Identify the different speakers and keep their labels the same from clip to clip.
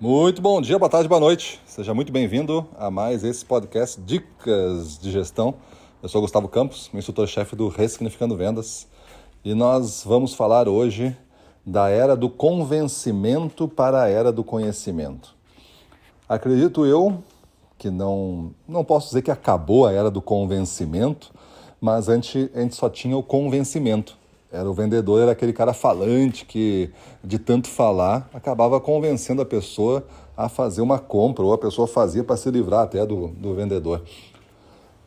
Speaker 1: Muito bom dia, boa tarde, boa noite. Seja muito bem-vindo a mais esse podcast Dicas de Gestão. Eu sou Gustavo Campos, instrutor-chefe do Ressignificando Vendas, e nós vamos falar hoje da era do convencimento para a era do conhecimento. Acredito eu que não, não posso dizer que acabou a era do convencimento, mas antes a gente só tinha o convencimento. Era o vendedor, era aquele cara falante que, de tanto falar, acabava convencendo a pessoa a fazer uma compra, ou a pessoa fazia para se livrar até do, do vendedor.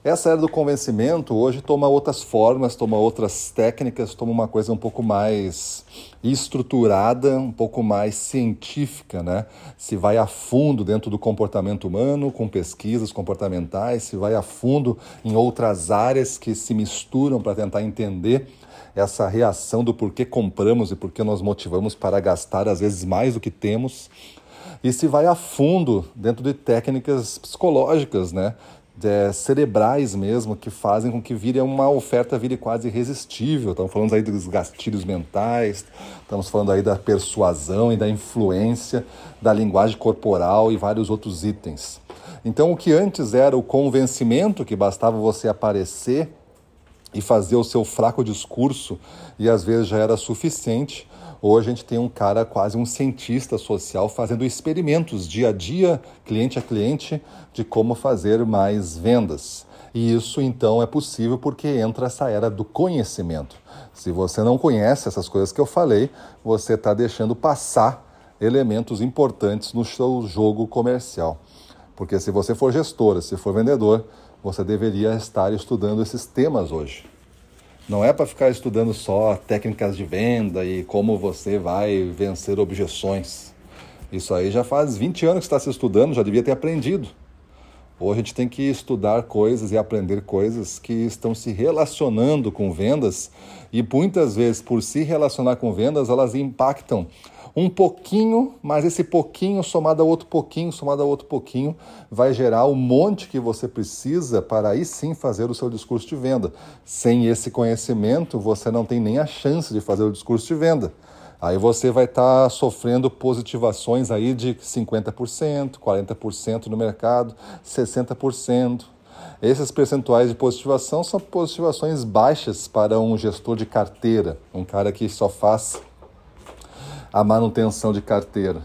Speaker 1: Essa era do convencimento hoje toma outras formas, toma outras técnicas, toma uma coisa um pouco mais estruturada, um pouco mais científica, né? Se vai a fundo dentro do comportamento humano, com pesquisas comportamentais, se vai a fundo em outras áreas que se misturam para tentar entender essa reação do porquê compramos e porquê nós motivamos para gastar às vezes mais do que temos. E se vai a fundo dentro de técnicas psicológicas, né? De, cerebrais mesmo, que fazem com que vire uma oferta vire quase irresistível. Estamos falando aí dos gatilhos mentais, estamos falando aí da persuasão e da influência, da linguagem corporal e vários outros itens. Então, o que antes era o convencimento, que bastava você aparecer e fazer o seu fraco discurso e às vezes já era suficiente. Hoje a gente tem um cara quase um cientista social fazendo experimentos dia a dia, cliente a cliente, de como fazer mais vendas. E isso então é possível porque entra essa era do conhecimento. Se você não conhece essas coisas que eu falei, você está deixando passar elementos importantes no seu jogo comercial. Porque se você for gestora, se for vendedor, você deveria estar estudando esses temas hoje. Não é para ficar estudando só técnicas de venda e como você vai vencer objeções. Isso aí já faz 20 anos que está se estudando, já devia ter aprendido. Hoje a gente tem que estudar coisas e aprender coisas que estão se relacionando com vendas e muitas vezes, por se relacionar com vendas, elas impactam um pouquinho, mas esse pouquinho somado a outro pouquinho, somado a outro pouquinho, vai gerar o monte que você precisa para aí sim fazer o seu discurso de venda. Sem esse conhecimento, você não tem nem a chance de fazer o discurso de venda. Aí você vai estar tá sofrendo positivações aí de 50%, 40% no mercado, 60%. Esses percentuais de positivação são positivações baixas para um gestor de carteira, um cara que só faz a manutenção de carteira.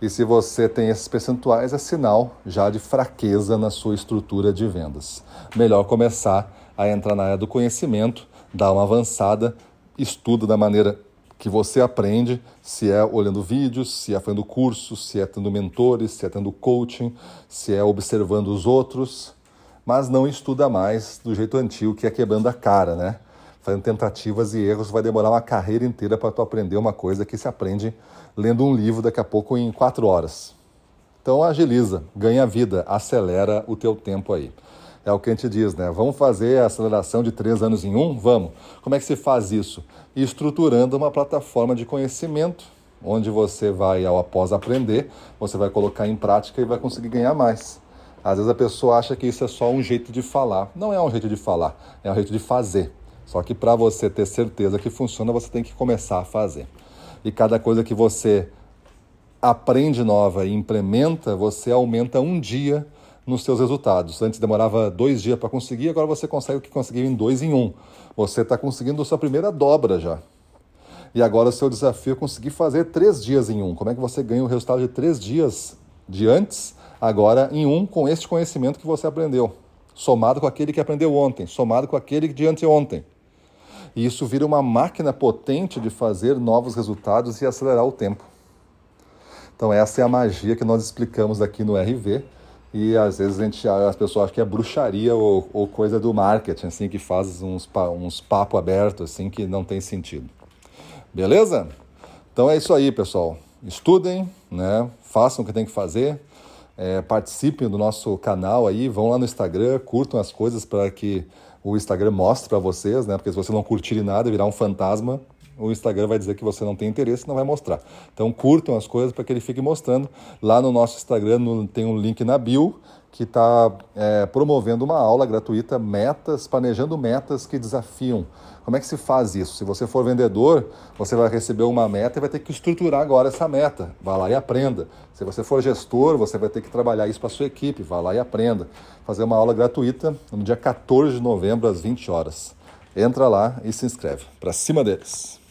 Speaker 1: E se você tem esses percentuais, é sinal já de fraqueza na sua estrutura de vendas. Melhor começar a entrar na área do conhecimento, dar uma avançada, estuda da maneira que você aprende, se é olhando vídeos, se é fazendo cursos, se é tendo mentores, se é tendo coaching, se é observando os outros, mas não estuda mais do jeito antigo que é quebrando a cara, né? Fazendo tentativas e erros, vai demorar uma carreira inteira para tu aprender uma coisa que se aprende lendo um livro daqui a pouco em quatro horas. Então agiliza, ganha vida, acelera o teu tempo aí. É o que a gente diz, né? Vamos fazer a aceleração de três anos em um? Vamos. Como é que se faz isso? Estruturando uma plataforma de conhecimento, onde você vai, ao após aprender, você vai colocar em prática e vai conseguir ganhar mais. Às vezes a pessoa acha que isso é só um jeito de falar. Não é um jeito de falar, é um jeito de fazer. Só que para você ter certeza que funciona, você tem que começar a fazer. E cada coisa que você aprende nova e implementa, você aumenta um dia nos seus resultados. Antes demorava dois dias para conseguir, agora você consegue o que conseguiu em dois em um. Você está conseguindo a sua primeira dobra já. E agora o seu desafio é conseguir fazer três dias em um. Como é que você ganha o resultado de três dias de antes, agora em um, com este conhecimento que você aprendeu? Somado com aquele que aprendeu ontem, somado com aquele de anteontem. E isso vira uma máquina potente de fazer novos resultados e acelerar o tempo. Então essa é a magia que nós explicamos aqui no RV e às vezes a gente, as pessoas acham que é bruxaria ou, ou coisa do marketing, assim, que faz uns, uns papo aberto, assim, que não tem sentido. Beleza? Então é isso aí, pessoal. Estudem, né? façam o que tem que fazer, é, participem do nosso canal aí, vão lá no Instagram, curtam as coisas para que o Instagram mostre para vocês, né? Porque se você não curtir nada virar um fantasma, o Instagram vai dizer que você não tem interesse e não vai mostrar. Então curtam as coisas para que ele fique mostrando. Lá no nosso Instagram no, tem um link na bio que está é, promovendo uma aula gratuita, metas, planejando metas que desafiam. Como é que se faz isso? Se você for vendedor, você vai receber uma meta e vai ter que estruturar agora essa meta. Vá lá e aprenda. Se você for gestor, você vai ter que trabalhar isso para sua equipe. Vá lá e aprenda. Fazer uma aula gratuita no dia 14 de novembro, às 20 horas. Entra lá e se inscreve. Para cima deles.